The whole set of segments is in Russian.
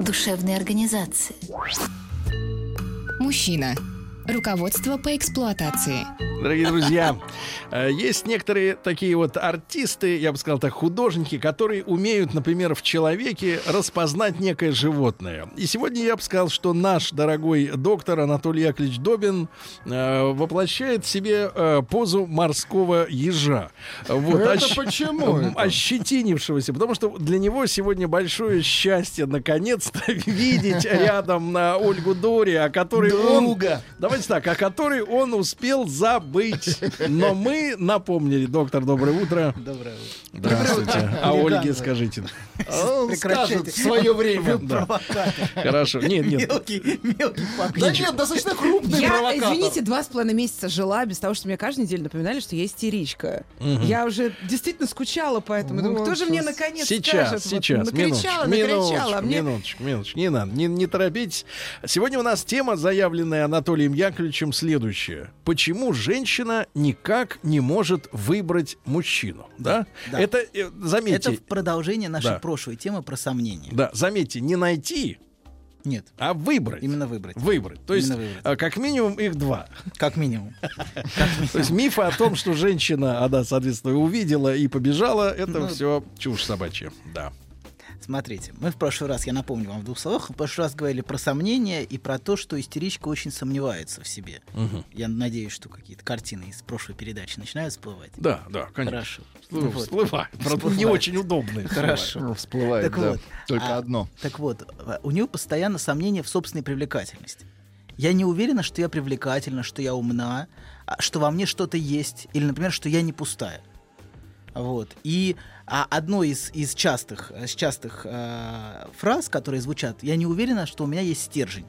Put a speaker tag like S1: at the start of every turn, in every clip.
S1: душевной организации.
S2: Мужчина. Руководство по эксплуатации.
S3: Дорогие друзья, э, есть некоторые такие вот артисты, я бы сказал так, художники, которые умеют, например, в человеке распознать некое животное. И сегодня я бы сказал, что наш дорогой доктор Анатолий Яковлевич Добин э, воплощает в себе э, позу морского ежа. Вот,
S4: Это
S3: ощ-
S4: почему это?
S3: Ощетинившегося, потому что для него сегодня большое счастье наконец-то видеть рядом на Ольгу Дори, о которой он...
S4: Друга.
S3: Давайте так, о которой он успел забыть. Но мы напомнили. Доктор, доброе утро.
S5: Доброе утро.
S3: Здравствуйте. А Ольге скажите.
S4: Скажет в свое время.
S3: Хорошо. Нет, нет.
S5: Мелкий, мелкий
S4: Да нет, достаточно крупный
S6: Я, извините, два с половиной месяца жила без того, что мне каждую неделю напоминали, что я истеричка. Я уже действительно скучала по этому. Думаю, кто же мне наконец
S3: Сейчас, сейчас,
S6: накричала, накричала. а
S3: минуточку, минуточку, не надо, не, не торопитесь. Сегодня у нас тема, заявленная Анатолием Яковлевичем, следующая. Почему женщина никак не может выбрать мужчину? Да?
S5: Да.
S3: Это, э, заметьте,
S5: Это в продолжение нашей
S3: Да.
S5: прошлой темы про сомнения.
S3: да, заметьте, не найти,
S5: Нет,
S3: а выбрать.
S5: именно выбрать.
S3: Выбрать. То есть,
S5: Именно выбрать.
S3: а, как минимум, их два.
S5: Как минимум.
S3: То есть мифы о том, что женщина, она, соответственно, увидела и побежала, это
S5: Ну,
S3: все чушь собачья. Да.
S5: Смотрите, мы в прошлый раз, я напомню вам в двух словах, в прошлый раз говорили про сомнения и про то, что истеричка очень сомневается в себе. Я надеюсь, что какие-то картины из прошлой передачи начинают всплывать.
S3: Да, да, конечно.
S5: Хорошо.
S3: Всплывает.
S5: Вот.
S3: Всплывает. Правда, не очень удобные.
S5: Хорошо.
S4: Ну, всплывает,
S5: Так
S4: да.
S5: вот,
S4: Только
S5: а,
S4: одно.
S5: Так вот, э, у нее постоянно сомнения в собственной привлекательности. Я не уверена, что я привлекательна, что я умна, а, что во мне что-то есть, или, например, что я не пустая. Вот. И а, одно из, из частых, из частых э, фраз, которые звучат, я не уверена, что у меня есть стержень.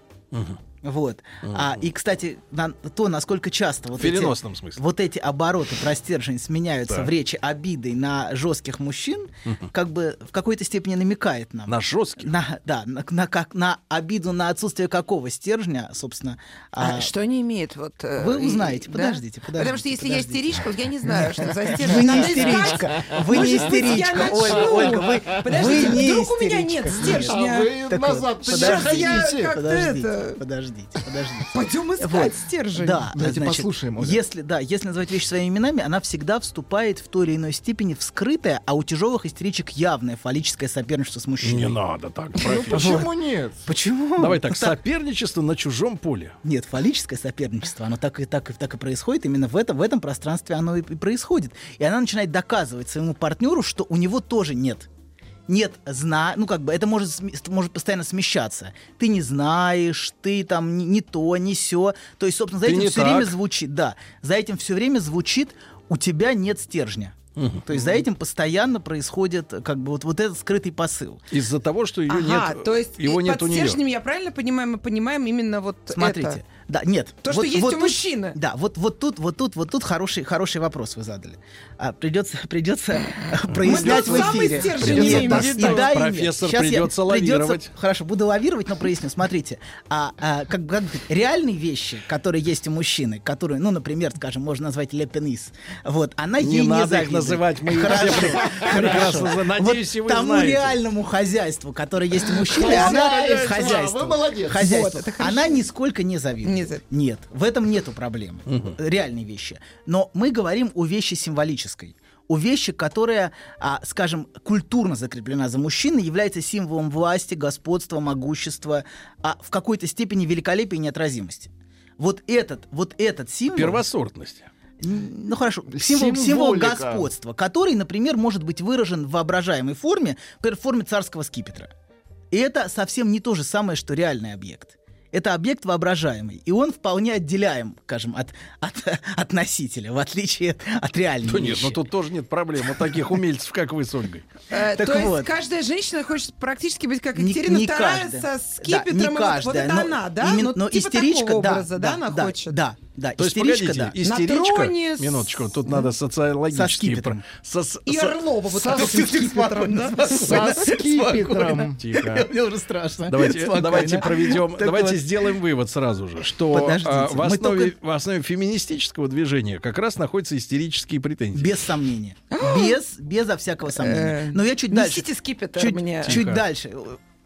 S5: Вот. А, и, кстати, на- то, насколько часто
S3: В
S5: вот эти,
S3: переносном смысле.
S5: вот эти обороты про стержень сменяются
S3: Так.
S5: в речи обидой на жестких мужчин, как бы в какой-то степени намекает нам.
S3: На жесткий.
S5: На, да, на, на как, на обиду на отсутствие какого стержня, собственно.
S6: А,
S5: а,
S6: что они имеют? Вот, э,
S5: Вы
S6: и-
S5: узнаете,
S6: да?
S5: подождите, подождите,
S6: Потому что если
S5: подождите.
S6: я истеричка, я не знаю, что за стержень.
S5: Вы не истеричка. Вы не истеричка. Ольга, Ольга, вы,
S6: Подождите, вдруг у меня нет стержня?
S4: А вы назад
S5: подождите, подождите,
S6: это-
S5: подождите, подождите.
S6: Пойдем искать
S5: Вот.
S6: стержень.
S5: Да,
S4: Давайте
S5: значит,
S4: послушаем, Оля.
S5: Если, да, если называть вещи своими именами, она всегда вступает в той или иной степени в скрытое, а у тяжелых истеричек явное фаллическое соперничество с мужчиной.
S3: Не надо так,
S4: Ну почему нет?
S5: Почему?
S3: Давай так, соперничество на чужом поле.
S5: Нет, фаллическое соперничество, оно так и так и так и происходит. Именно в этом, в этом пространстве оно и происходит. И она начинает доказывать своему партнеру, что у него тоже нет. Нет зна, ну как бы это может, может постоянно смещаться. Ты не знаешь, ты там не, не то, не все. То есть, собственно, за
S3: Ты
S5: этим все время
S3: так.
S5: звучит, да, за этим все время звучит, у тебя нет стержня. То есть за этим постоянно происходит как бы вот, вот этот скрытый посыл.
S3: Из-за того, что ее
S6: Ага,
S3: нет,
S6: то есть
S3: его
S6: и
S3: нет
S6: под
S3: у нее.
S6: стержнем, я правильно понимаю, мы понимаем именно вот
S5: Смотрите,
S6: это.
S5: Да, нет.
S6: То, что есть у мужчины.
S5: Да, вот, вот тут, вот тут, вот тут хороший, хороший вопрос вы задали. А, придется, придется прояснять
S6: тут
S5: в эфире.
S6: имеем
S5: да, и да, и.
S3: Профессор,
S5: я-
S3: придется лавировать.
S5: Хорошо, буду лавировать, но проясню. Смотрите, а, а, как, как реальные вещи, которые есть у мужчины, которые, ну, например, скажем, можно назвать лепенис, вот, она
S3: Не
S5: ей не
S3: надо их
S5: завидует.
S3: называть, мы их
S5: Хорошо, хорошо.
S3: Надеюсь, и вы
S5: вот тому
S3: знаете.
S5: реальному хозяйству, которое есть у мужчины, она
S4: Хозяйство,
S5: хозяйство.
S4: вы молодец.
S5: Хозяйство.
S6: Вот, это хорошо.
S5: она нисколько не завидует.
S6: Завидует.
S5: Нет, в этом нету проблемы. Реальные вещи. Но мы говорим о вещи символической. О вещи, которая, а, скажем, культурно закреплена за мужчиной, является символом власти, господства, могущества, а в какой-то степени великолепия и неотразимости. Вот этот, вот этот символ...
S3: Первосортность.
S5: Ну хорошо, символ, символ господства, который, например, может быть выражен в воображаемой форме, например, в форме царского скипетра. И это совсем не то же самое, что реальный объект. Это объект воображаемый, и он вполне отделяем, скажем, от, от, от носителя, в отличие от реальной
S3: Да нет, но тут тоже нет проблем. Вот таких умельцев, как вы с Ольгой.
S6: Э, То есть каждая женщина хочет практически быть как Екатерина II со скипетром. вот- это она, да? ну,
S5: но
S6: типа
S5: истеричка, да,
S6: образа, да,
S5: да,
S6: она хочет?
S5: Да, да,
S3: То есть,
S5: истеричка,
S3: погодите,
S5: да.
S3: истеричка...
S6: троне с-
S3: Минуточку, тут надо социологические...
S5: Со скипетром.
S3: про- со-
S6: И
S3: со-
S6: Орлова вот
S4: Со-
S6: так с этим скипетром, да?
S4: Со скипетром.
S3: Тихо.
S5: Мне уже страшно.
S3: Давайте, давайте проведем,
S5: Так
S3: давайте
S5: вот.
S3: сделаем вывод сразу же, что а, в, основе,
S5: только-
S3: в основе феминистического движения как раз находятся истерические претензии.
S5: Без сомнения. Без, безо всякого
S6: Э,
S5: сомнения. Но я чуть дальше.
S6: Несите скипетр
S5: Чуть,
S6: мне.
S5: чуть дальше.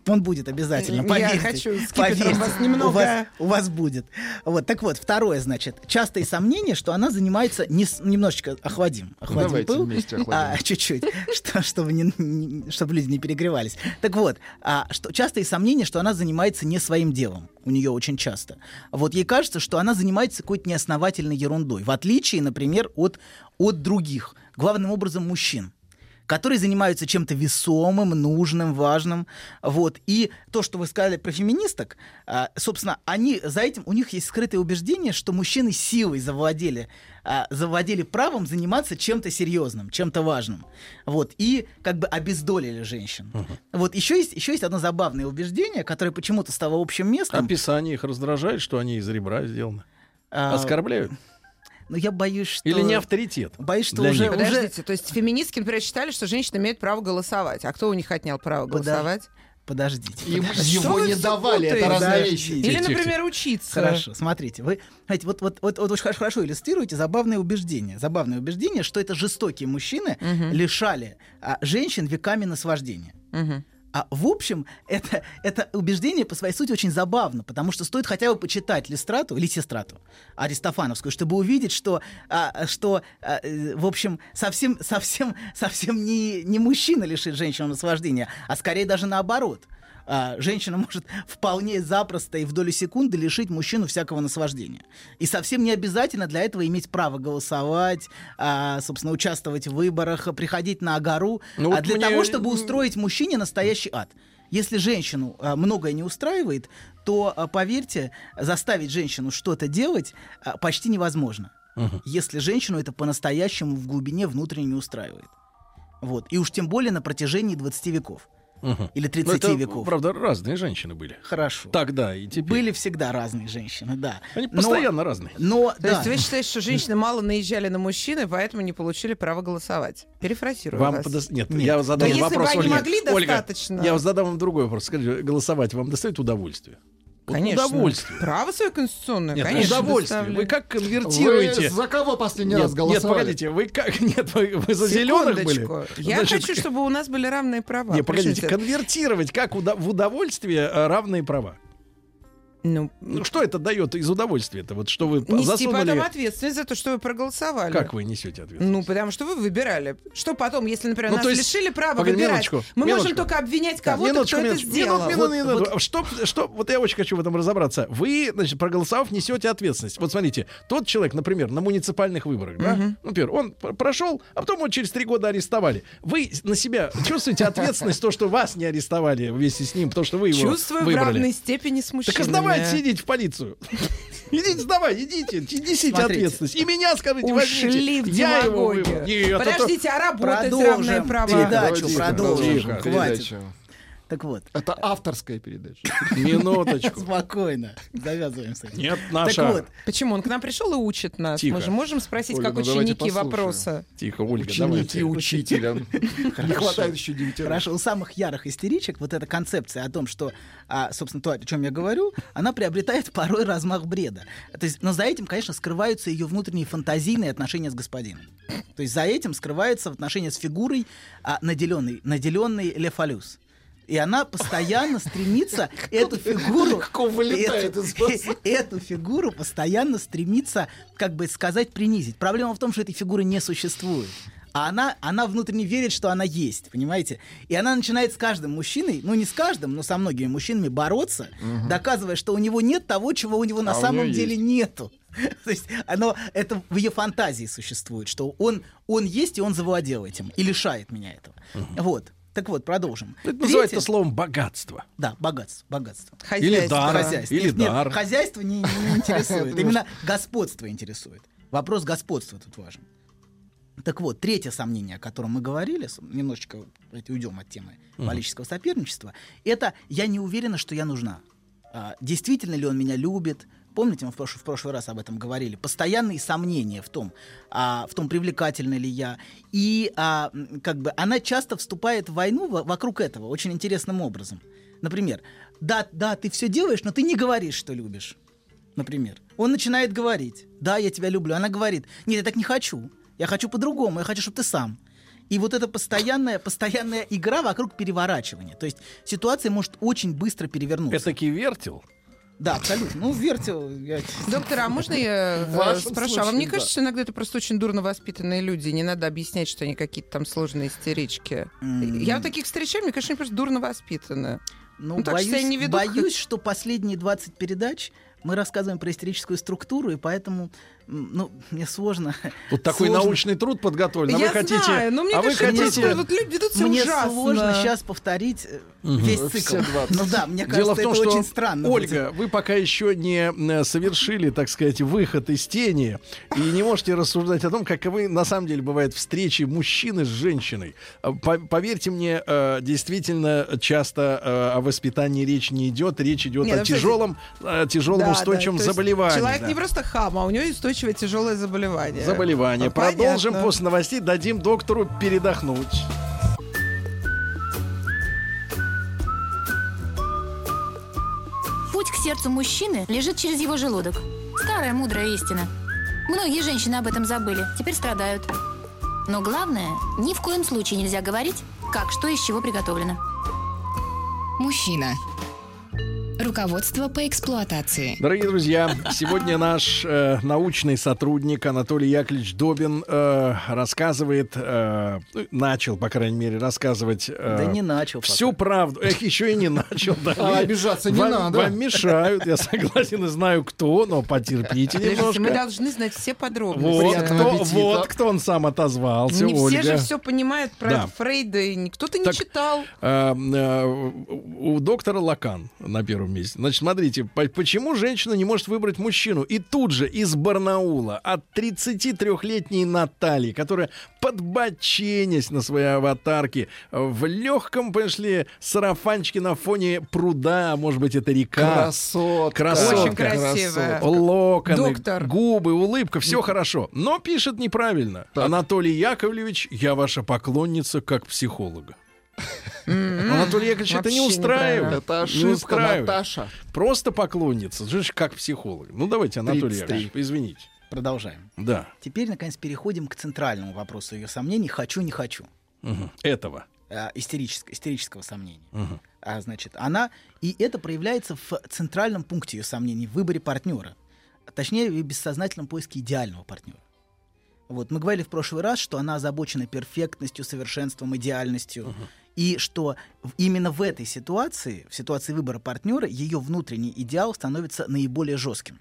S5: Он будет обязательно,
S6: Я
S5: поверьте.
S6: хочу с
S5: Поверьте.
S6: скипетром вас немного-
S5: У вас, у вас будет. Вот, так вот, второе, значит, частые сомнения, что она занимается... Не, с- немножечко охладим. охладим
S4: Давайте
S5: пыл.
S4: вместе
S5: А,
S4: охладим.
S5: чуть-чуть, что, чтобы, не- не- чтобы люди не перегревались. Так вот, а, что, частые сомнения, что она занимается не своим делом. У нее очень часто. Вот ей кажется, что она занимается какой-то неосновательной ерундой. В отличие, например, от, от других. Главным образом, мужчин которые занимаются чем-то весомым, нужным, важным. Вот. И то, что вы сказали про феминисток, а, собственно, они за этим, у них есть скрытое убеждение, что мужчины силой завладели, а, завладели правом заниматься чем-то серьезным, чем-то важным. Вот. И как бы обездолили женщин. Вот. Еще есть, еще есть одно забавное убеждение, которое почему-то стало общим местом.
S3: Описание их раздражает, что они из ребра сделаны.
S5: А,
S3: Оскорбляют?
S5: Но я боюсь, что...
S3: Или не авторитет?
S5: Боюсь, что уже,
S3: них?
S5: уже
S6: Подождите, то есть феминистки, например, считали, что женщины имеют право голосовать. А кто у них отнял право голосовать?
S5: Подождите.
S4: Им
S6: Что
S4: его не давали, это разные
S5: Подождите.
S4: вещи.
S6: Или, например, учиться.
S5: Хорошо, смотрите, вы, знаете, вот, вот, вот, вот очень хорошо, иллюстрируете забавное убеждение. Забавное убеждение, что это жестокие мужчины лишали а, женщин веками наслаждения.
S6: Мгм.
S5: А в общем, это, это убеждение по своей сути очень забавно, потому что стоит хотя бы почитать Листрату, Лисистрату, Аристофановскую, чтобы увидеть, что, а, что а, э, в общем, совсем, совсем, совсем не, не мужчина лишит женщину наслаждения, а скорее даже наоборот. А, женщина может вполне запросто и в долю секунды лишить мужчину всякого наслаждения. И совсем не обязательно для этого иметь право голосовать, а, собственно, участвовать в выборах, приходить на гору,
S3: Ну
S5: а
S3: вот
S5: для
S3: мне-
S5: того, чтобы устроить мужчине настоящий ад. Если женщину а, многое не устраивает, то, а, поверьте, заставить женщину что-то делать а, почти невозможно. Если женщину это по-настоящему в глубине внутренне не устраивает. Вот. И уж тем более на протяжении 20 веков.
S3: Мгм.
S5: Или
S3: Ну,
S5: 30
S3: это,
S5: веков.
S3: правда, разные женщины были.
S5: Хорошо.
S3: Тогда и теперь.
S5: Были всегда разные женщины, да.
S3: Они
S5: Но-
S3: постоянно разные.
S5: Но,
S6: То
S5: да.
S6: есть вы считаете, что женщины мало наезжали на мужчин, и поэтому не получили право голосовать? Перефразирую
S3: Вам
S6: вас.
S3: подос- Нет,
S5: Нет.
S3: я
S6: Да
S3: задам
S6: если бы
S3: вопрос
S6: они
S3: Ольге.
S6: могли
S3: Ольга,
S6: достаточно.
S3: я задам вам другой вопрос. Скажите, голосовать вам доставит удовольствие? Вот
S6: Конечно.
S3: Удовольствие.
S6: Право свое конституционное,
S3: Нет,
S6: конечно,
S3: удовольствие. Вы как
S4: Вы
S3: конвертируете?
S4: за кого последний
S3: Нет,
S4: раз
S3: нет,
S4: голосовали?
S3: погодите, вы как? Нет, вы, вы за зеленых были?
S6: Я
S3: Значит,
S6: хочу, чтобы у нас были равные права.
S3: Не, погодите, конвертировать как уда- в удовольствие э, равные права.
S6: Ну,
S3: Ну что это дает из удовольствия-то? Вот что вы
S6: нести
S3: засунули...
S6: потом ответственность за то, что вы проголосовали.
S3: Как вы несете ответственность?
S6: Ну, потому что вы выбирали. Что потом, если, например,
S3: Ну,
S6: нас
S3: то есть-
S6: лишили права
S3: Погоди,
S6: выбирать,
S3: минуточку,
S6: мы
S3: минуточку.
S6: можем только обвинять кого-то,
S3: минуточку,
S6: кто это
S3: минуточку.
S6: сделал.
S3: Минут, минут, минут, минут. Что, что, вот я очень хочу в этом разобраться. Вы, значит, проголосовав, несете ответственность. Вот смотрите, тот человек, например, на муниципальных выборах, да, например, он прошел, а потом его через три года арестовали. Вы на себя чувствуете ответственность, то, что вас не арестовали вместе с ним, потому что вы его
S6: Чувствую в
S3: выбрали.
S6: равной степени с мужчинами.
S3: Так сдавайте, сидите в полицию. Идите, сдавай, идите, несите
S5: Смотрите.
S3: ответственность. И меня скажите,
S6: Ушли в
S3: возьмите. Я его. Нет, это-
S6: Подождите, а работать
S5: Продолжим
S6: равные права?
S5: передачу,
S4: Давайте
S5: продолжим. Хватит. Так вот,
S4: Это авторская передача.
S3: Минуточку.
S5: спокойно. Завязываем с этим.
S3: Нет,
S5: Так
S3: наша.
S5: вот,
S6: Почему? Он к нам пришел и учит нас.
S3: Тихо.
S6: Мы же можем спросить,
S4: Ольга,
S6: как
S4: ну
S6: ученики вопросы.
S3: Тихо, Ольга,
S4: Ученики
S3: давайте.
S4: учителя. Не хватает еще девятерых.
S5: Хорошо, у самых ярых истеричек вот эта концепция о том, что, а, собственно, то, о чем я говорю, она приобретает порой размах бреда. То есть, но за этим, конечно, скрываются ее внутренние фантазийные отношения с господином. То есть за этим скрывается отношение с фигурой, а, наделенной, наделенной Лефалюс. И она постоянно стремится эту фигуру... Эту- фигуру постоянно стремится, как бы сказать, принизить. Проблема в том, что этой фигуры не существует. А она, она внутренне верит, что она есть, понимаете? И она начинает с каждым мужчиной, ну не с каждым, но со многими мужчинами бороться, доказывая, что у него нет того, чего у него на
S4: А у
S5: самом деле
S4: есть.
S5: нету. То есть оно, это в ее фантазии существует, что он, он есть, и он завладел этим, и лишает меня этого. Вот. Так вот, продолжим.
S3: Это называется
S5: Третье-
S3: словом богатство.
S5: Да, богатство, богатство.
S3: Или
S6: Хозяйство.
S3: дар.
S5: Хозяйство.
S3: Или
S5: Нет, нет,
S3: дар.
S5: хозяйство не, не интересует. Именно господство интересует. Вопрос господства тут важен. Так вот, третье сомнение, о котором мы говорили, немножечко давайте уйдем от темы политического соперничества, это я не уверена, что я нужна. А, действительно ли он меня любит? Помните, мы в прошлый, в прошлый раз об этом говорили. Постоянные сомнения в том, а, в том, привлекательна ли я. И а, как бы она часто вступает в войну во- вокруг этого очень интересным образом. Например, да, да, ты все делаешь, но ты не говоришь, что любишь. Например, он начинает говорить, да, я тебя люблю. Она говорит, нет, я так не хочу. Я хочу по-другому, я хочу, чтобы ты сам. И вот эта постоянная, постоянная игра вокруг переворачивания. То есть ситуация может очень быстро перевернуться.
S3: Это вертел.
S5: Да, абсолютно. Ну, вертел. я-
S6: Доктор, а можно я э, спрошу? А вам не кажется, что иногда это просто очень дурно воспитанные люди? Не надо объяснять, что они какие-то там сложные истерички. Я вот таких встречаю, мне кажется, они просто дурно воспитаны.
S5: Ну,
S6: Ну, так что
S5: боюсь,
S6: я не веду
S5: боюсь, что последние 20 передач мы рассказываем про историческую структуру, и поэтому, ну, мне сложно.
S3: Тут такой
S5: Сложно.
S3: научный труд подготовлен. А
S6: я
S3: вы хотите,
S6: знаю, но мне
S3: а вы
S6: кажется, это
S3: хотите...
S6: просто вот люди ведут себя
S5: Мне
S6: ужасно.
S5: сложно сейчас повторить э, весь цикл.
S4: 20.
S5: Ну да, мне кажется,
S3: Дело в том,
S5: это
S3: что,
S5: очень странно.
S3: Ольга, вы пока еще не э, совершили, так сказать, выход из тени и не можете рассуждать о том, каковы на самом деле бывают встречи мужчины с женщиной. А, по- Поверьте мне, э, действительно часто о воспитании речь не идет, речь идет
S6: Не, ну,
S3: о
S6: кстати,
S3: тяжелом, э, тяжелом
S6: Да,
S3: устойчивом
S6: да,
S3: заболевании.
S6: Человек
S3: да.
S6: не просто хам, а у него устойчивое тяжелое заболевание.
S3: Заболевание.
S6: Ну,
S3: Продолжим
S6: понятно.
S3: после новостей, дадим доктору передохнуть.
S1: Путь к сердцу мужчины лежит через его желудок. Старая мудрая истина. Многие женщины об этом забыли, теперь страдают. Но главное, ни в коем случае нельзя говорить, как что из чего приготовлено.
S2: Мужчина. Руководство по эксплуатации.
S3: Дорогие друзья, сегодня наш э, научный сотрудник Анатолий Яковлевич Добин э, рассказывает, э, начал, по крайней мере, рассказывать э,
S5: Да не начал. пока.
S3: всю правду. Эх, еще и не начал. Да,
S4: А обижаться не
S3: вам,
S4: надо.
S3: Вам мешают, я согласен и знаю кто, но потерпите
S6: Подождите, мы
S3: немножко.
S6: должны знать все подробности.
S3: Вот кто, вот кто он сам отозвался,
S6: не
S3: Ольга.
S6: все же все понимают про
S3: Да.
S6: Фрейда, и кто-то не
S3: Так,
S6: читал.
S3: А, а, у доктора Лакан на первом месте. Значит, смотрите, по- почему женщина не может выбрать мужчину? И тут же из Барнаула от 33-летней Натальи, которая подбоченясь на своей аватарке в легком, пошли сарафанчике на фоне пруда, а может быть, это река.
S4: Красотка.
S3: Красотка.
S6: Очень красивая.
S3: Локоны,
S6: Доктор.
S3: губы, улыбка, все хорошо. Но пишет неправильно.
S4: Так.
S3: Анатолий Яковлевич, я ваша поклонница как психолога. Анатолий Яковлевич, это не устраивает.
S4: Это
S3: Не
S4: ошибка,
S3: устраивает.
S4: Наташа.
S3: Просто поклонница, ж как психолог. Ну давайте, Анатолий
S4: 33.
S3: Яковлевич, извините.
S5: Продолжаем.
S3: Да,
S5: Теперь, наконец, переходим к центральному вопросу ее сомнений «хочу, не хочу».
S3: мгм. этого.
S5: а, истерического, истерического сомнения.
S3: Мгм.
S5: А, значит, она... И это проявляется в центральном пункте ее сомнений, в выборе партнера. Точнее, в бессознательном поиске идеального партнера. Вот, мы говорили в прошлый раз, что она озабочена перфектностью, совершенством, идеальностью. И что именно в этой ситуации, в ситуации выбора партнера, ее внутренний идеал становится наиболее жестким.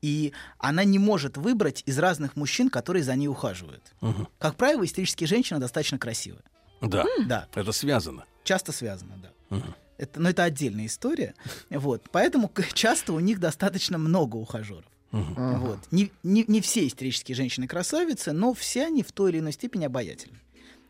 S5: И она не может выбрать из разных мужчин, которые за ней ухаживают.
S3: Мгм.
S5: Как правило, истерические женщины достаточно красивые.
S3: Да,
S5: Да,
S3: это связано.
S5: часто связано, да.
S3: Мгм.
S5: Это, но это отдельная история. Вот. Поэтому часто у них достаточно много ухажеров.
S4: Ага.
S5: Вот. Не, не, не все истерические женщины красавицы, но все они в той или иной степени обаятельны.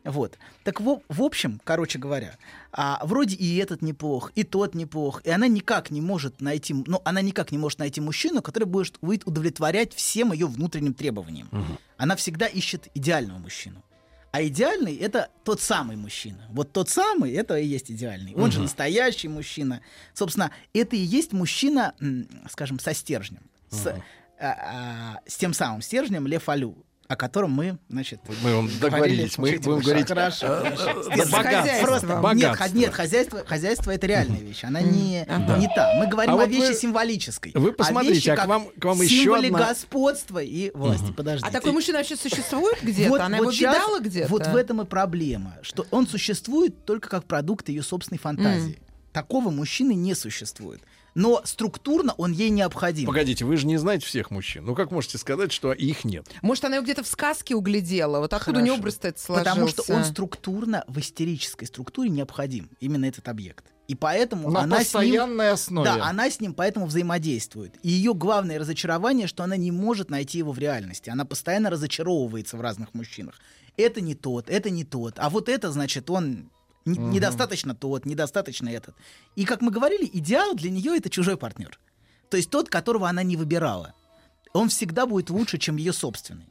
S5: Вот. Так в, в общем, короче говоря, а, вроде и этот неплох, и тот неплох, и она никак не может найти, ну, она никак не может найти мужчину, который будет, будет удовлетворять всем ее внутренним требованиям. Она всегда ищет идеального мужчину. А идеальный это тот самый мужчина. Вот тот самый это и есть идеальный. Он же настоящий мужчина. Собственно, это и есть мужчина, скажем, со стержнем. С, а, а, с тем самым стержнем Лев Алю, о котором мы, значит,
S3: Мы вам договорились, мы
S5: Говорили,
S3: будем говорить
S5: хорошо,
S3: богатство.
S5: нет, нет, хозяйство, хозяйство это реальная вещь. Она не, не та. Мы говорим
S3: А
S5: о вещи символической.
S3: вы посмотрите, а к вам- к вам еще одна-
S5: господства и власти. Подождите.
S6: А такой мужчина вообще существует где-то? Она его видала где-то?
S5: Вот в этом и проблема, что он существует только как продукт ее собственной фантазии. Такого мужчины не существует. Но структурно он ей необходим.
S3: Погодите, вы же не знаете всех мужчин. Ну как можете сказать, что их нет?
S6: Может, она его где-то в сказке углядела. Вот откуда у нее
S5: Хорошо.
S6: образ этот сложился?
S5: Потому что он структурно в истерической структуре необходим. Именно этот объект. И поэтому
S4: На
S5: она с ним...
S4: постоянной основе.
S5: Да, она с ним поэтому взаимодействует. И ее главное разочарование, что она не может найти его в реальности. Она постоянно разочаровывается в разных мужчинах. Это не тот, это не тот. А вот это, значит, он н- недостаточно тот, недостаточно этот. И, как мы говорили, идеал для нее это чужой партнер. То есть тот, которого она не выбирала. Он всегда будет лучше, чем ее собственный.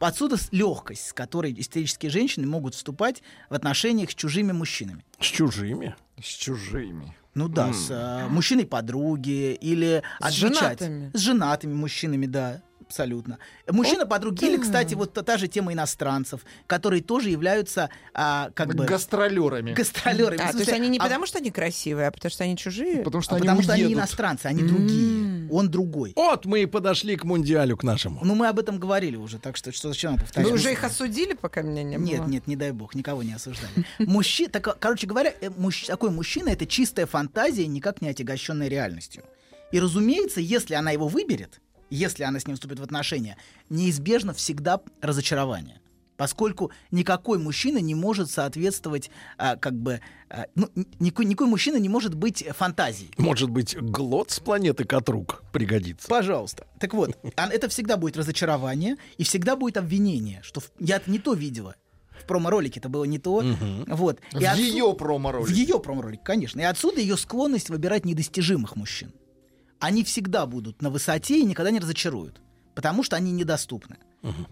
S5: Отсюда легкость, с которой истерические женщины могут вступать в отношениях с чужими мужчинами.
S3: С чужими.
S4: С чужими.
S5: Ну да, с э, мужчиной подруги или
S6: С
S5: отвечать-
S6: женатыми?
S5: С женатыми мужчинами, да. Абсолютно. Мужчина подруги, или, кстати, вот та, та же тема иностранцев, которые тоже являются а, как бы
S4: Гастролерами.
S5: гастролерами.
S6: А, то есть они не
S5: а-
S6: потому, что они красивые, а потому что они чужие?
S4: Потому что
S5: а
S4: они
S5: потому что они иностранцы, они другие. Он другой.
S3: Вот мы и подошли к мундиалю, к нашему.
S5: Ну, мы об этом говорили уже, так что что зачем нам
S6: Вы
S5: повторять?
S6: уже их осудили, пока меня не было?
S5: Нет, нет, не дай бог, никого не осуждали. Мужчина, так, короче говоря, э, мужч- такой мужчина это чистая фантазия, никак не отягощенная реальностью. И разумеется, если она его выберет, если она с ним вступит в отношения, неизбежно всегда разочарование. Поскольку никакой мужчина не может соответствовать, а, как бы, а, ну, никакой, никакой мужчина не может быть фантазией.
S3: Может быть, глот с планеты Катрук пригодится.
S5: Пожалуйста. Так вот, а это всегда будет разочарование и всегда будет обвинение, что в- я не то видела. В промо-ролике это было не то. Вот. И
S4: В ее
S5: В
S4: промо-ролике.
S5: ее промо-ролике, конечно. И отсюда ее склонность выбирать недостижимых мужчин. Они всегда будут на высоте и никогда не разочаруют. Потому что они недоступны.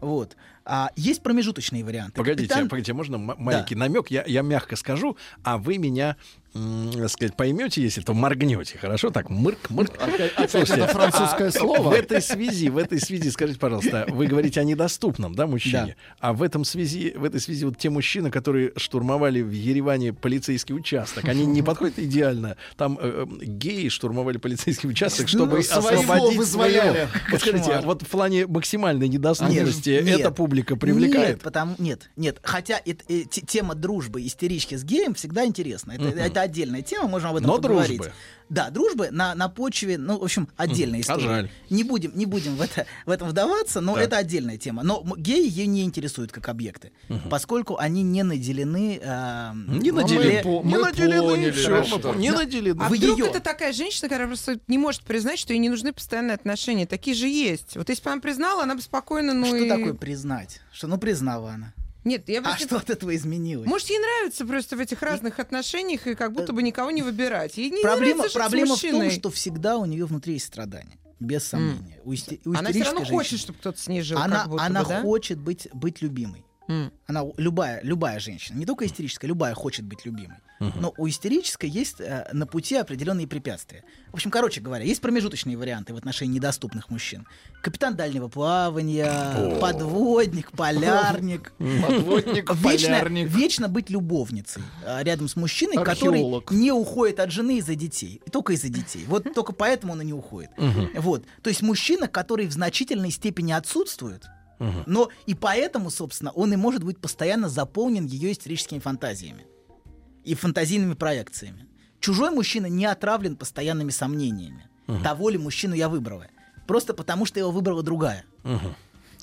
S5: Вот. А есть промежуточные варианты.
S3: Погодите,
S5: Капитан-
S3: погодите, можно маленький намек? Я, я мягко скажу, а вы меня, так сказать, поймете, если то моргнете. Хорошо? Так, мырк, мырк.
S4: Опять
S3: Слушайте,
S4: это французское
S3: а
S4: слово.
S3: В этой связи, в этой связи, скажите, пожалуйста, вы говорите о недоступном, да, мужчине? А в этом связи, в этой связи вот те мужчины, которые штурмовали в Ереване полицейский участок, они не подходят идеально. Там э, э, геи штурмовали полицейский участок, чтобы
S4: Своего
S3: освободить
S4: вызволяли.
S3: своего. Вот скажите,
S5: Кошмар.
S3: вот в плане максимальной недоступности
S5: Нет,
S3: эта
S5: нет.
S3: Публика привлекает?
S5: Нет, потому, нет, нет. Хотя это, э, те- тема дружбы, истерички с геем всегда интересна. Это, это отдельная тема, можем об этом
S3: Но
S5: поговорить.
S3: дружбы.
S5: Да, дружбы на, на почве, ну, в общем, отдельная.
S3: А
S5: история.
S3: жаль.
S5: Не будем, не будем в, это, в этом вдаваться, но
S3: Так.
S5: это отдельная тема. Но геи ее не интересуют как объекты, поскольку они не наделены... э,
S3: Не
S4: Ну, мы
S3: наделены.
S4: по-
S3: Не
S4: мы
S3: наделены.
S4: поняли, хорошо.
S3: мы. Не наделены.
S6: А
S5: Вы
S6: вдруг
S5: её-
S6: это такая женщина, которая просто не может признать, что ей не нужны постоянные отношения? Такие же есть. Вот если бы она признала, она бы спокойно, ну
S5: Что
S6: и...
S5: такое признать? Что, ну, признала она.
S6: Нет, я
S5: А
S6: просто...
S5: что от этого изменилось?
S6: Может, ей нравится просто в этих разных отношениях и как будто бы никого не выбирать. Ей не
S5: проблема
S6: нравится
S5: проблема в том, что всегда у нее внутри есть страдания. Без сомнения. У, исте- у
S6: Она все равно
S5: истерической
S6: хочет,
S5: женщины
S6: чтобы кто-то с ней жил,
S5: она,
S6: как будто
S5: она
S6: бы, да?
S5: хочет быть, быть любимой.
S6: М.
S5: Она любая, любая женщина, не только истерическая, любая хочет быть любимой. Но у истерической есть э, на пути определенные препятствия. В общем, короче говоря, есть промежуточные варианты в отношении недоступных мужчин. Капитан дальнего плавания, подводник, полярник.
S4: Подводник,
S5: Вечно,
S4: полярник.
S5: вечно быть любовницей а, рядом с мужчиной, который не уходит от жены из-за детей. Только из-за детей. Вот только поэтому он и не уходит. Вот. То есть мужчина, который в значительной степени отсутствует, но и поэтому, собственно, он и может быть постоянно заполнен ее истерическими фантазиями и фантазийными проекциями. Чужой мужчина не отравлен постоянными сомнениями. Того ли мужчину я выбрала? Просто потому, что его выбрала другая.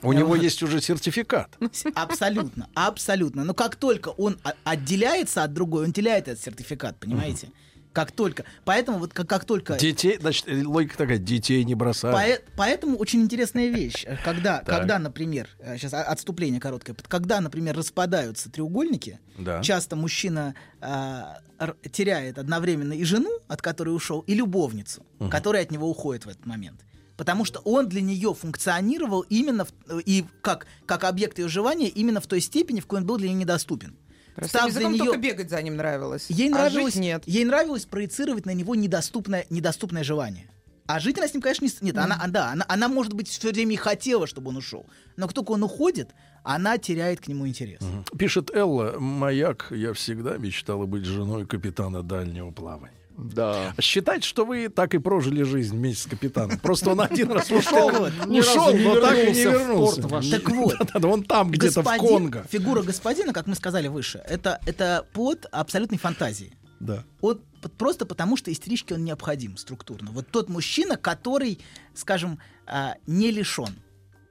S3: У него есть уже сертификат.
S5: Абсолютно, абсолютно. Но как только он отделяется от другой, он теряет этот сертификат, понимаете? Как только. Поэтому вот как, как только.
S3: Детей, значит, э, логика такая, детей не бросают.
S5: Пое- поэтому очень интересная вещь, э, когда, когда, например, сейчас отступление короткое, когда, например, распадаются треугольники,
S3: Да.
S5: часто мужчина а, р- теряет одновременно и жену, от которой ушел, и любовницу, которая от него уходит в этот момент. Потому что он для нее функционировал именно в- и как, как объект ее желания именно в той степени, в какой он был для нее недоступен.
S6: Просто
S5: Став
S6: языком
S5: неё-
S6: только бегать за ним нравилось.
S5: Ей
S6: а
S5: нравилось,
S6: жить нет.
S5: ей нравилось проецировать на него недоступное, недоступное желание. А жить она с ним, конечно, не... Нет, она, а, да, она, она, может быть, все время и хотела, чтобы он ушел. Но как только он уходит, она теряет к нему интерес.
S3: Пишет Элла, маяк, я всегда мечтала быть женой капитана дальнего плавания.
S4: Да.
S3: Считать, что вы так и прожили жизнь вместе с капитаном. Просто он один раз ушел, ушел,
S4: не
S3: но так и не
S4: вернулся.
S5: Так вот,
S3: Он там где-то в Конго.
S5: Фигура господина, как мы сказали выше, это, это под абсолютной фантазией.
S3: Да.
S5: Он просто потому, что истеричке он необходим структурно. Вот тот мужчина, который, скажем, а, не лишен.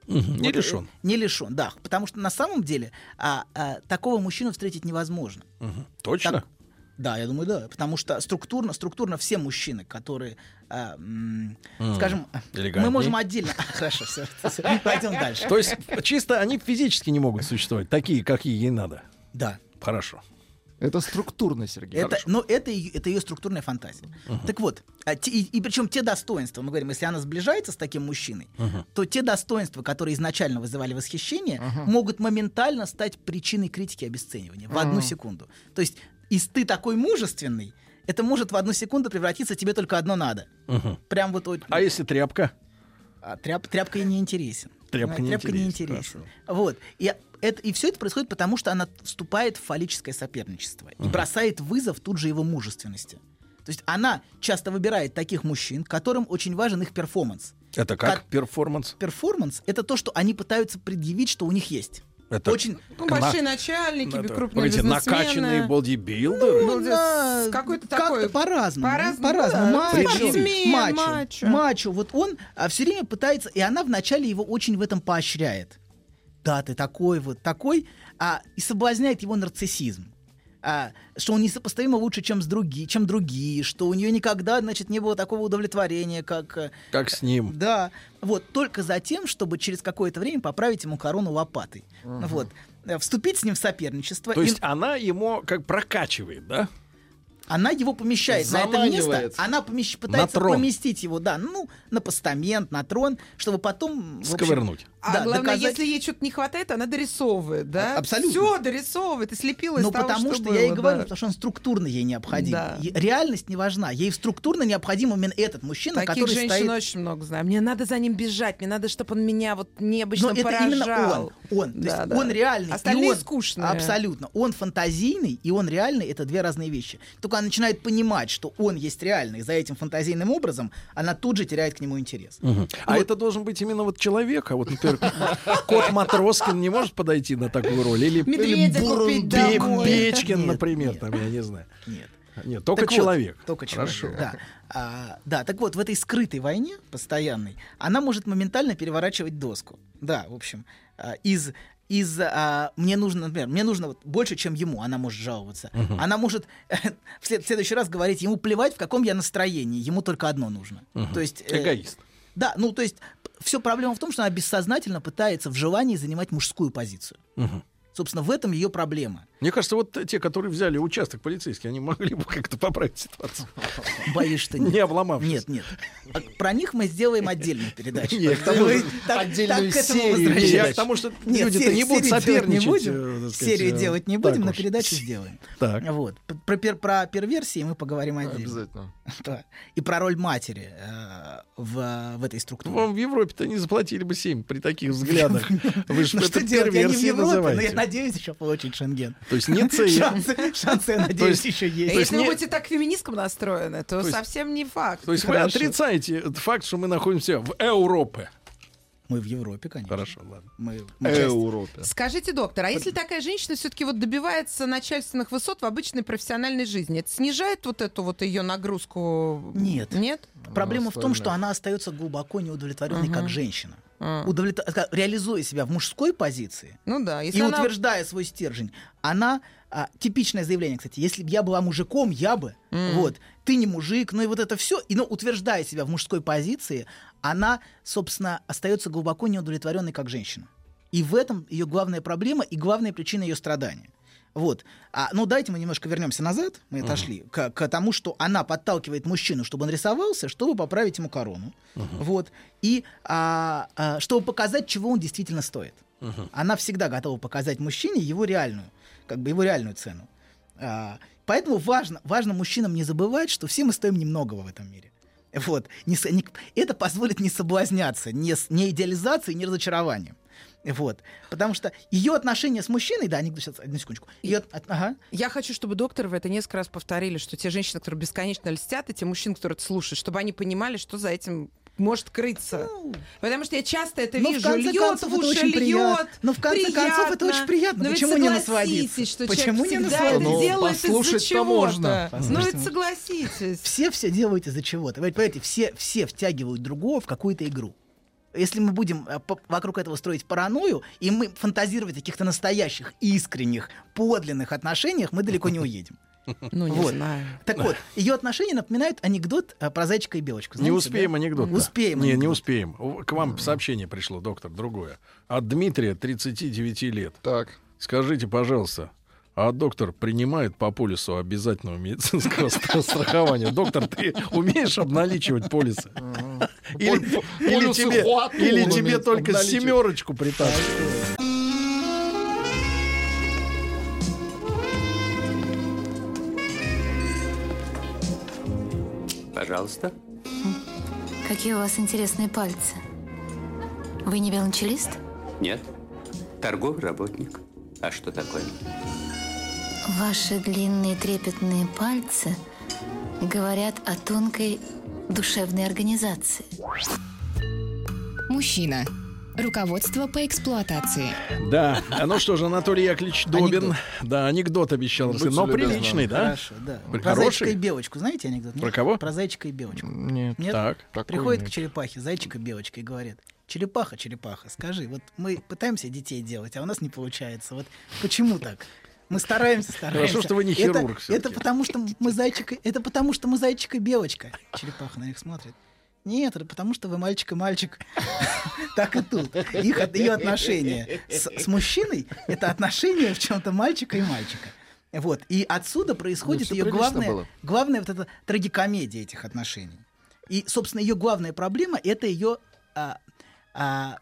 S3: Не
S5: Вот, э,
S3: лишен.
S5: Не лишен, да. Потому что на самом деле а, а, такого мужчину встретить невозможно.
S3: Мгм. Точно?
S5: Так, да, я думаю, да. Потому что структурно, структурно все мужчины, которые, а, м,
S3: М,
S5: скажем,
S3: элегантней.
S5: мы можем отдельно. Хорошо, все, пойдем дальше.
S3: То есть чисто они физически не могут существовать, такие, какие ей надо.
S5: Да.
S3: Хорошо.
S4: Это структурно, Сергей.
S5: Это, но это, ее- это ее структурная фантазия. Так вот, а те- и, причем те достоинства, мы говорим, если она сближается с таким мужчиной, то те достоинства, которые изначально вызывали восхищение, могут моментально стать причиной критики и обесценивания в одну секунду. То есть, из ты такой мужественный, это может в одну секунду превратиться, тебе только одно надо.
S3: Мгм.
S5: Прям вот... вот-
S3: А если тряпка?
S5: а тряп- тряпка ей не интересен.
S3: Тряпка не
S5: тряпка не
S3: интересен,
S5: интересен. Вот. И, это, и все это происходит потому, что она вступает в фаллическое соперничество и бросает вызов тут же его мужественности. То есть она часто выбирает таких мужчин, которым очень важен их performance.
S3: Это как?
S5: Как-
S3: Performance?
S5: Performance — это то, что они пытаются предъявить, что у них есть.
S3: Это
S5: Очень...
S6: Ну,
S3: На-
S6: большие начальники,
S3: Это,
S6: крупные бизнесмены.
S3: накачанные бодибилдеры?
S6: Ну,
S5: да,
S6: какой-то
S5: как-то
S6: такой-
S5: по-разному.
S6: по-разному,
S5: По-разному.
S6: да.
S5: Мачо,
S6: Спортсмен,
S5: мачо,
S6: мачо.
S5: мачо. Вот он все время пытается, и она вначале его очень в этом поощряет. Да, ты такой вот, такой, а, и соблазняет его нарциссизм. А, что он несопоставимо лучше, чем, с други, чем другие, что у нее никогда, значит, не было такого удовлетворения, как... э,
S3: Как с ним?
S5: Да, вот, только за тем, чтобы через какое-то время поправить ему корону лопатой. Вот, Э, вступить с ним в соперничество.
S3: То
S5: и-
S3: есть она ему как прокачивает, да?
S5: она его помещает на это место, она помещ- пытается поместить его, да, ну, на постамент, на трон, чтобы потом... общем,
S3: Сковырнуть.
S6: А
S5: да,
S6: главное,
S5: доказать-
S6: если ей что-то не хватает, она дорисовывает, да?
S5: А- абсолютно.
S6: Все дорисовывает и слепила из
S5: Ну,
S6: того,
S5: потому
S6: что,
S5: что,
S6: было,
S5: я и
S6: да.
S5: говорю, потому что он структурно ей необходим.
S6: Да.
S5: Реальность не важна. Ей структурно необходим именно этот мужчина,
S6: Таких
S5: который
S6: женщин
S5: стоит...
S6: очень много знаю. Мне надо за ним бежать, мне надо, чтобы он меня вот необычно
S5: Но это
S6: поражал.
S5: именно он. Он. То
S6: Да,
S5: есть
S6: да.
S5: он реальный.
S6: Остальные
S5: он-
S6: скучные.
S5: Абсолютно. Он фантазийный, и он реальный это две разные вещи. Только она начинает понимать, что он есть реальный, за этим фантазийным образом, она тут же теряет к нему интерес.
S3: А это должен быть именно вот человек. А вот, например, кот Матроскин не может подойти на такую роль? Или,
S6: Медведя купить домой.
S3: Печкин, например, там, я не знаю.
S5: Нет.
S3: Нет, только
S5: Так вот,
S3: человек.
S5: только человек.
S3: Хорошо.
S5: Да. А, да, так вот, в этой скрытой войне постоянной она может моментально переворачивать доску. Да, в общем, а, из из а, мне нужно, например, мне нужно вот больше, чем ему, она может жаловаться. Она может в, след- в следующий раз говорить, ему плевать, в каком я настроении, ему только одно нужно. То есть э,
S3: Эгоист.
S5: Да, ну то есть все проблема в том, что она бессознательно пытается в желании занимать мужскую позицию. Собственно, в этом ее проблема.
S3: Мне кажется, вот те, которые взяли участок полицейский, они могли бы как-то поправить ситуацию.
S5: Боюсь, что нет.
S3: Не обломавшись.
S5: Нет, нет. А Про них мы сделаем отдельную передачу.
S3: Нет,
S5: Так,
S3: тому
S5: мы так-
S4: отдельную
S5: так к этому
S4: серию.
S3: Я к тому, что люди-то не будут
S5: делать не
S3: соперничать.
S5: будем.
S3: э, сказать,
S5: Серию
S3: э,
S5: делать не
S3: так
S5: будем, но
S3: уж.
S5: передачу сделаем.
S3: Так.
S5: Вот. Про, про перверсии мы поговорим отдельно.
S4: Обязательно.
S5: Да. И про роль матери э, в, в этой структуре.
S3: Вам в Европе-то не заплатили бы 7 при таких взглядах. Вы же
S5: Ну
S3: это
S5: что делать? Я не в
S3: перверсией
S5: Европе, но я
S3: называете.
S5: надеюсь еще получить шенген.
S3: То есть не цель.
S5: Шансы, шансы, я надеюсь,
S3: есть-
S5: еще есть.
S6: Если вы будете так феминистком настроены, то,
S3: есть-
S6: совсем не факт.
S3: То есть вы отрицаете факт, что мы находимся в Европе.
S5: Мы в Европе, конечно.
S3: Хорошо, ладно.
S5: Мы, мы часть-
S4: Европе.
S6: Скажите, доктор, а если такая женщина все-таки вот добивается начальственных высот в обычной профессиональной жизни, это снижает вот эту вот ее нагрузку?
S5: Нет.
S6: Нет?
S5: Проблема в том, что она остается глубоко неудовлетворенной как женщина.
S6: А.
S5: Удовлетво- ска- Реализуя себя в мужской позиции
S6: Ну да, если
S5: и
S6: она...
S5: утверждая свой стержень, она а, типичное заявление, кстати, если бы я была мужиком, я бы, вот, ты не мужик, ну и вот это все, и ну утверждая себя в мужской позиции, она, собственно, остается глубоко неудовлетворенной как женщина. И в этом ее главная проблема и главная причина ее страдания. Вот. А, ну, давайте мы немножко вернемся назад. Мы отошли к, к тому, что она подталкивает мужчину, чтобы он рисовался, чтобы поправить ему корону. Вот. И а, а, чтобы показать, чего он действительно стоит. Она всегда готова показать мужчине его реальную, как бы его реальную цену. А, поэтому важно, важно мужчинам не забывать, что все мы стоим немногого в этом мире. Вот. Не не- это позволит не соблазняться ни, с- ни идеализацией, ни разочарованием. Вот. Потому что ее отношения с мужчиной, да, не, сейчас, одну секундочку. От- ага.
S6: Я хочу, чтобы докторы в это несколько раз повторили, что те женщины, которые бесконечно льстят, и те мужчины, которые это слушают, чтобы они понимали, что за этим может крыться? Потому что я часто это
S5: Ну, в
S6: вижу.
S5: конце
S6: льет
S5: концов,
S6: в уши, льет.
S5: приятно. Но в конце концов, это очень приятно.
S6: Но ведь
S5: Почему не насладиться?
S6: что
S5: Почему не насладиться?
S6: это
S4: Ну,
S6: делает из-за
S4: послушать-то можно.
S6: Ну, ведь согласитесь.
S5: Все все делают из-за чего-то. Вы Понимаете, все, все втягивают другого в какую-то игру. Если мы будем э, вокруг этого строить паранойю, и мы фантазировать о каких-то настоящих, искренних, подлинных отношениях, мы далеко не уедем.
S6: Ну, не
S5: Вот.
S6: знаю.
S5: Так вот, ее отношения напоминают анекдот э, про зайчика и белочку.
S3: Не
S5: Знаете,
S3: успеем
S5: да?
S3: анекдот.
S5: Успеем
S3: Не, не
S5: анекдот.
S3: успеем. У- К вам сообщение пришло, доктор, другое. От Дмитрия, 39 лет.
S4: Так.
S3: Скажите, пожалуйста, а доктор принимает по полису обязательного медицинского стра- страхования? Доктор, ты умеешь обналичивать полисы? Или, или
S4: полюсы
S3: тебе, или тебе только семерочку притащат?
S7: Пожалуйста.
S1: Какие у вас интересные пальцы. Вы не велончелист?
S7: Нет. Торговый работник. А что такое?
S1: Ваши длинные трепетные пальцы говорят о тонкой душевной организации.
S2: Мужчина. Руководство по эксплуатации.
S3: Да, а ну что же, Анатолий Яковлевич Добин.
S5: Анекдот.
S3: Да, анекдот обещал рассказать. Но приличный, да?
S5: Хорошо, да.
S3: Про хороший?
S5: зайчика и белочку. Знаете анекдот? нет?
S3: Про кого?
S5: Про зайчика и белочку.
S4: Нет.
S5: Нет?
S3: Так.
S5: Приходит
S4: нет.
S5: к черепахе, зайчик и белочка, и говорит, черепаха, черепаха, скажи, вот мы пытаемся детей делать, а у нас не получается. Вот почему так? Мы стараемся, стараемся.
S3: Хорошо, что вы не
S5: Это-
S3: хирург
S5: Это,
S3: всё-таки.
S5: потому, что мы зайчик, это потому, что мы зайчик и белочка. Черепаха на них смотрит. Нет, это потому, что вы мальчик и мальчик. Так и тут. Их, ее отношения с, с мужчиной — это отношения в чем-то мальчика и мальчика. Вот. И отсюда происходит
S4: всё
S5: ее главное,
S4: было.
S5: главная вот эта трагикомедия этих отношений. И, собственно, ее главная проблема — это ее а, а,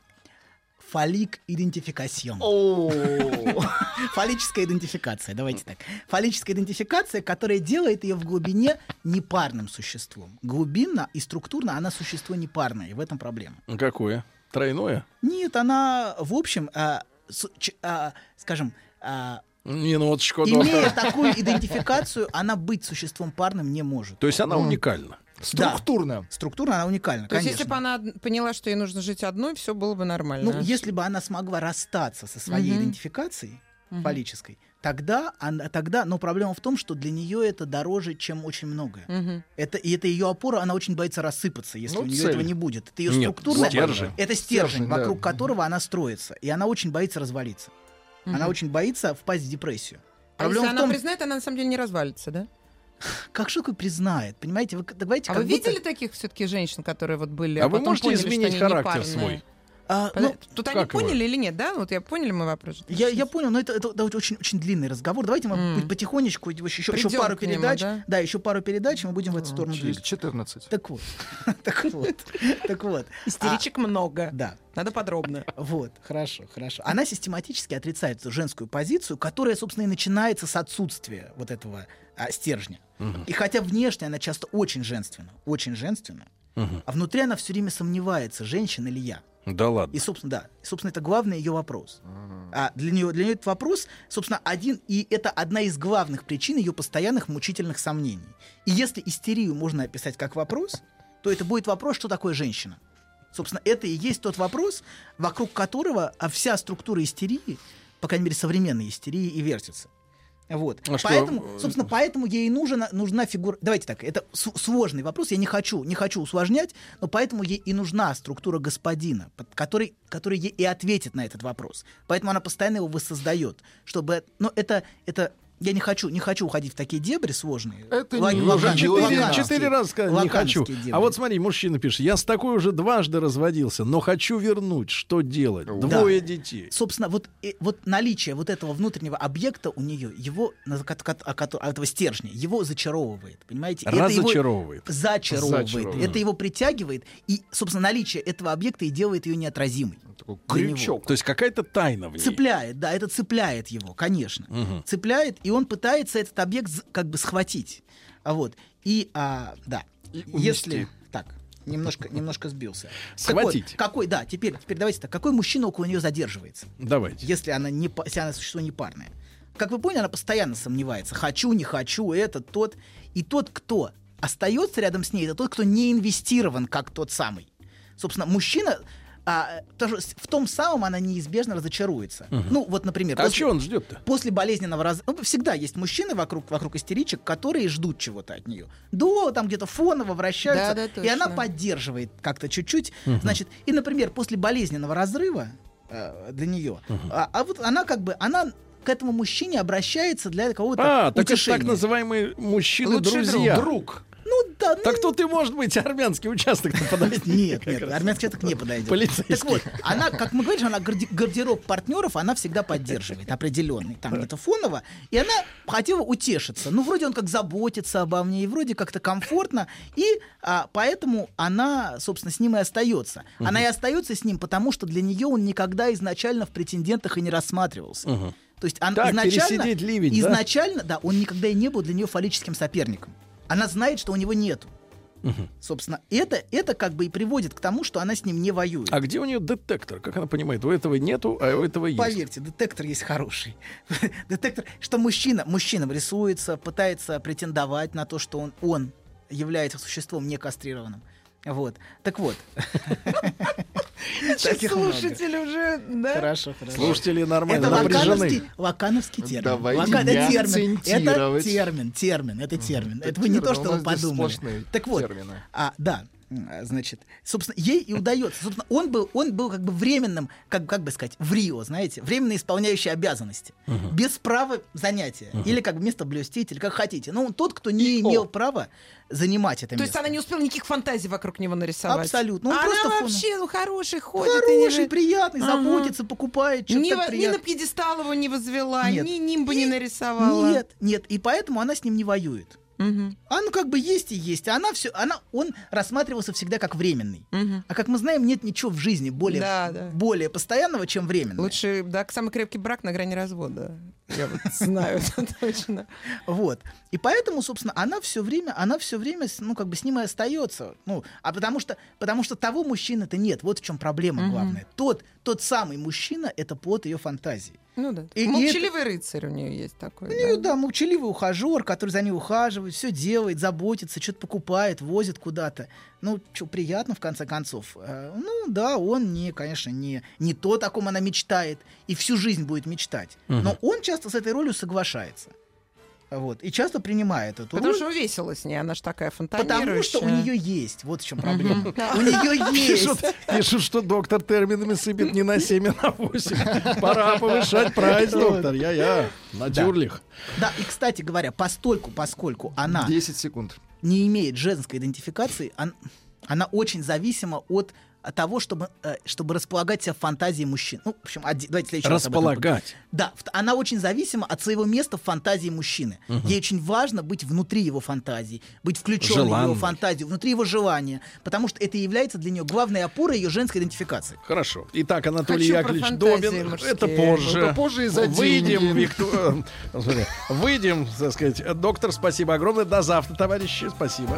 S5: фалик идентификацион. Фаллическая идентификация, давайте так. Фаллическая идентификация, которая делает ее в глубине непарным существом. Глубинно и структурно она существо непарное, и в этом проблема.
S3: Ну, Какое? Тройное?
S5: Нет, она, в общем, а, с- ч- а, скажем, а,
S3: Минуточку,
S5: имея такую идентификацию, она быть существом парным не может.
S3: То есть она уникальна.
S4: Структурно.
S5: Структурно она уникальна,
S6: То есть,
S5: конечно.
S6: если бы она поняла, что ей нужно жить одной, все было бы нормально.
S5: Ну, если бы она смогла расстаться со своей
S6: Мгм.
S5: идентификацией фаллической, тогда она, тогда, но проблема в том, что для нее это дороже, чем очень многое.
S6: Мгм.
S5: Это, и это ее опора, она очень боится рассыпаться, если
S4: Ну,
S5: у нее
S4: цель.
S5: этого не будет. Это ее структурная...
S3: стержень.
S5: Это стержень,
S4: Стержень, да.
S5: вокруг которого она строится. И она очень боится развалиться. Она
S6: Мгм.
S5: очень боится впасть в депрессию.
S6: А если
S5: Проблема в
S6: она
S5: том,
S6: признает, она на самом деле не развалится, да?
S5: как же такой признает, понимаете? Вы, давайте
S6: А вы
S5: будто-
S6: видели таких все-таки женщин, которые вот были,
S3: А
S6: а,
S3: вы
S6: потом
S3: можете
S6: поняли,
S3: изменить характер свой?
S5: А, ну,
S6: Тут они
S3: как его?
S6: поняли или нет, да? Вот я поняли мой вопрос.
S5: Я, я понял, но это, это, это очень, очень длинный разговор. Давайте мы
S6: М.
S5: потихонечку, еще, еще
S6: Придем
S5: пару
S6: нему,
S5: передач.
S6: да?
S5: еще пару передач, и мы будем в эту сторону
S4: Через
S5: двигаться.
S4: 14.
S5: Так вот, так вот, так вот.
S6: Истеричек много.
S5: Да,
S6: Надо подробно.
S5: вот, хорошо, хорошо. Она систематически отрицает женскую позицию, которая, собственно, и начинается с отсутствия вот этого а, стержня. И хотя внешне она часто очень женственна, очень женственна, а внутри она все время сомневается, женщина или я.
S3: Да ладно.
S5: И, собственно, да. И, собственно, это главный ее вопрос. А для нее, для нее этот вопрос, собственно, один, и это одна из главных причин ее постоянных мучительных сомнений. И если истерию можно описать как вопрос, то это будет вопрос, что такое женщина. Собственно, это и есть тот вопрос, вокруг которого а, вся структура истерии, по крайней мере, современной истерии, и вертится. Вот.
S3: А что,
S5: поэтому,
S3: э,
S5: собственно, поэтому ей нужна, нужна фигура. Давайте так, это сложный вопрос, я не хочу, не хочу усложнять, но поэтому ей и нужна структура господина, под- который, который ей и ответит на этот вопрос. Поэтому она постоянно его воссоздает, чтобы. Но это, это я не хочу, не хочу уходить в такие дебри сложные.
S4: Это
S5: Лак-
S4: не-
S5: лаканские-
S4: четыре-
S3: Четыре, раза сказал, не хочу.
S5: дебри.
S3: А вот смотри, мужчина пишет, я с такой уже дважды разводился, но хочу вернуть. Что делать? Двое детей.
S5: собственно, вот, э, вот наличие вот этого внутреннего объекта у нее, его, этого стержня, его зачаровывает, понимаете? Это его
S3: Разочаровывает.
S5: Зачаровывает.
S4: Зачаровывает.
S5: Это его притягивает, и, собственно, наличие этого объекта и делает ее неотразимой.
S4: Такой крючок.
S3: То есть какая-то тайна в ней.
S5: Цепляет, да, это цепляет его, конечно.
S3: Мгм.
S5: Цепляет, и он пытается этот объект как бы схватить. А вот. И, а, да,
S4: И
S5: если... Так, немножко, немножко сбился.
S3: Схватить.
S5: вот, какой, да, теперь, теперь давайте так. Какой мужчина около нее задерживается?
S3: Давайте.
S5: если она не если она существо непарное. Как вы поняли, она постоянно сомневается. Хочу, не хочу, этот, тот. И тот, кто остается рядом с ней, это тот, кто не инвестирован, как тот самый. Собственно, мужчина а, потому что в том самом она неизбежно разочаруется. Ну, вот, например,
S3: А
S5: после-
S3: что он ждет-то?
S5: после болезненного раз... ну, всегда есть мужчины вокруг, вокруг истеричек, которые ждут чего-то от нее. До, там где-то фоново вращаются,
S6: Да-да,
S5: и она
S6: точно.
S5: поддерживает как-то чуть-чуть. Значит, и, например, после болезненного разрыва э, для нее, а, а вот она как бы, она к этому мужчине обращается для какого-то
S3: А, так это
S5: утешения.
S3: так называемые
S6: Лучший
S3: мужчины-друзья.
S4: Друг.
S5: Ну да, ну,
S3: Так тут и может быть армянский участок подойти.
S5: Нет, нет, армянский человек не подойдет.
S3: Полицейский.
S5: Так вот, она, как мы говорим, она гардероб партнеров, она всегда поддерживает определенный, там где-то фоново, и она хотела утешиться. Ну, вроде он как заботится обо мне, и вроде как-то комфортно, и а, поэтому она, собственно, с ним и остается. Она и остается с ним, потому что для нее он никогда изначально в претендентах и не рассматривался. То есть он
S3: Так,
S5: изначально,
S3: ливень, да?
S5: изначально, да, он никогда и не был для нее фаллическим соперником. Она знает, что у него нету. Собственно, это, это как бы и приводит к тому, что она с ним не воюет.
S3: А где у нее детектор? Как она понимает? У этого нету, а у этого есть.
S5: Поверьте, детектор есть хороший. детектор, что мужчина, мужчина рисуется, пытается претендовать на то, что он, он является существом не кастрированным. Вот. Так вот. Таких много.
S6: Слушатели уже, да?
S5: Хорошо, хорошо.
S3: Слушатели нормально
S5: Это
S3: напряжены.
S5: лакановский, лакановский термин.
S4: Давайте
S5: Лака-
S4: не
S5: это термин. Это термин, термин, это термин.
S4: Это
S5: Это вы не то, что вы подумали. Так вот,
S4: термины.
S5: а, да, значит, собственно, ей и удается. Собственно, он был, он был как бы временным, как, как бы сказать, в Рио, знаете, временно исполняющий обязанности, без права занятия, или как бы место блюститель, как хотите. Но он тот, кто не имел права занимать это
S6: То есть
S5: место.
S6: она не успела никаких фантазий вокруг него нарисовать?
S5: Абсолютно. Он
S6: А
S5: просто
S6: она
S5: фон-
S6: вообще ну, хороший, ходит. и
S5: Хороший,
S6: не-
S5: приятный,
S6: Ага.
S5: заботится, покупает, что-то так
S6: во- ни на пьедестал его не возвела,
S5: Нет.
S6: ни нимба не
S5: И-
S6: нарисовала.
S5: Нет, нет, и поэтому она с ним не воюет.
S6: Мгм,
S5: Она как бы есть и есть. А Она все, она, он рассматривался всегда как временный.
S6: мгм.
S5: А как мы знаем, нет ничего в жизни более,
S6: Да, да.
S5: более постоянного, чем временное.
S6: Лучше, да, самый крепкий брак на грани развода. Я вот знаю это точно.
S5: Вот. И поэтому, собственно, она все время, она все время, ну, как бы с ним и остается. Ну, а потому что, потому что того мужчины-то нет. Вот в чем проблема главная. Тот, тот самый мужчина — это плод ее фантазии.
S6: Ну да.
S5: И- и
S6: Молчаливый рыцарь у нее есть такой.
S5: У нее,
S6: да.
S5: да, молчаливый ухажер, который за ней ухаживает, все делает, заботится, что-то покупает, возит куда-то. Ну, что, приятно, в конце концов. Э, Ну, да, он не, конечно, не, не то, о ком она мечтает, и всю жизнь будет мечтать. Но он часто с этой ролью соглашается. Вот, и часто принимает эту
S6: Потому
S5: роль.
S6: что весело с ней, она ж такая фонтанирующая.
S5: Потому что у нее есть. Вот в чем проблема. У нее есть.
S3: пишут, что доктор терминами сыпет не на 7, а на 8. Пора повышать прайс, доктор. Я-я. Натюрлих.
S5: Да, и, кстати говоря, постольку, поскольку она
S4: 10 секунд.
S5: не имеет женской идентификации, он- она очень зависима от того, чтобы, э, чтобы располагать себя в фантазии мужчин. Ну, в общем, оди- давайте следующий
S3: Располагать.
S5: Да, она очень зависима от своего места в фантазии мужчины. Ей очень важно быть внутри его фантазии, быть включенной в его фантазию, внутри его желания, потому что это является для нее главной опорой ее женской идентификации.
S3: Хорошо. Итак, Анатолий
S6: Хочу
S3: Яковлевич Добин.
S6: мужские.
S3: Это позже.
S4: Это позже и за
S3: Выйдем. Виктор... э, Выйдем, так сказать. Доктор, спасибо огромное. До завтра, товарищи. Спасибо.